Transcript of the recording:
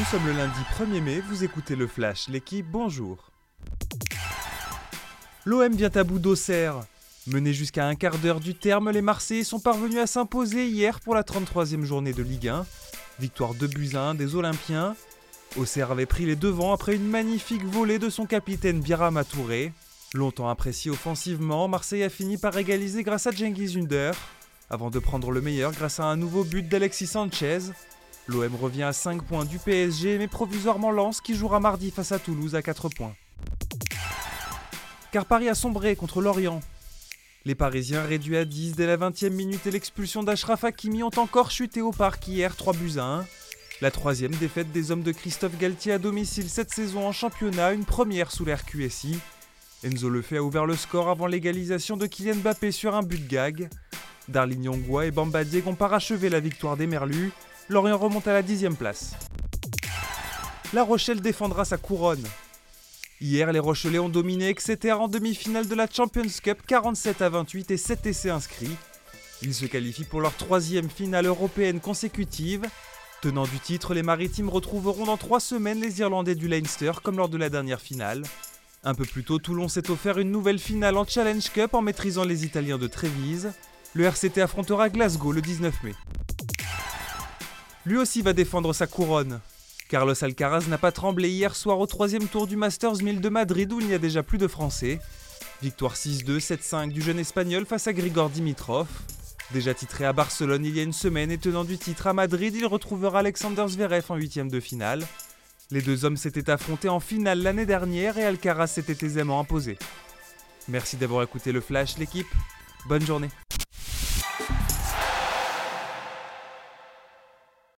Nous sommes le lundi 1er mai, vous écoutez le Flash, l'équipe, bonjour. L'OM vient à bout d'Auxerre. Menés jusqu'à un quart d'heure du terme, les Marseillais sont parvenus à s'imposer hier pour la 33e journée de Ligue 1. Victoire de buts à 1 des Olympiens. Auxerre avait pris les devants après une magnifique volée de son capitaine Biarama Touré. Longtemps apprécié offensivement, Marseille a fini par égaliser grâce à Cengiz Under, avant de prendre le meilleur grâce à un nouveau but d'Alexis Sanchez. L'OM revient à 5 points du PSG, mais provisoirement lance qui jouera mardi face à Toulouse à 4 points. Car Paris a sombré contre Lorient. Les Parisiens réduits à 10 dès la 20e minute et l'expulsion d'Ashraf Hakimi ont encore chuté au parc hier 3 buts à 1. La troisième défaite des hommes de Christophe Galtier à domicile cette saison en championnat, une première sous l'air QSI. Enzo Lefebvre a ouvert le score avant l'égalisation de Kylian Mbappé sur un but de gag. Darlene Yongwa et Bamba Dieng ont parachevé la victoire des Merlus. Lorient remonte à la dixième place. La Rochelle défendra sa couronne. Hier, les Rochelais ont dominé Exeter en demi-finale de la Champions Cup 47 à 28 et 7 essais inscrits. Ils se qualifient pour leur troisième finale européenne consécutive. Tenant du titre, les Maritimes retrouveront dans trois semaines les Irlandais du Leinster comme lors de la dernière finale. Un peu plus tôt, Toulon s'est offert une nouvelle finale en Challenge Cup en maîtrisant les Italiens de Trévise. Le RCT affrontera Glasgow le 19 mai. Lui aussi va défendre sa couronne. Carlos Alcaraz n'a pas tremblé hier soir au troisième tour du Masters 1000 de Madrid où il n'y a déjà plus de Français. Victoire 6-2, 7-5 du jeune Espagnol face à Grigor Dimitrov. Déjà titré à Barcelone il y a une semaine et tenant du titre à Madrid, il retrouvera Alexander Zverev en huitième de finale. Les deux hommes s'étaient affrontés en finale l'année dernière et Alcaraz s'était aisément imposé. Merci d'avoir écouté le Flash l'équipe. Bonne journée.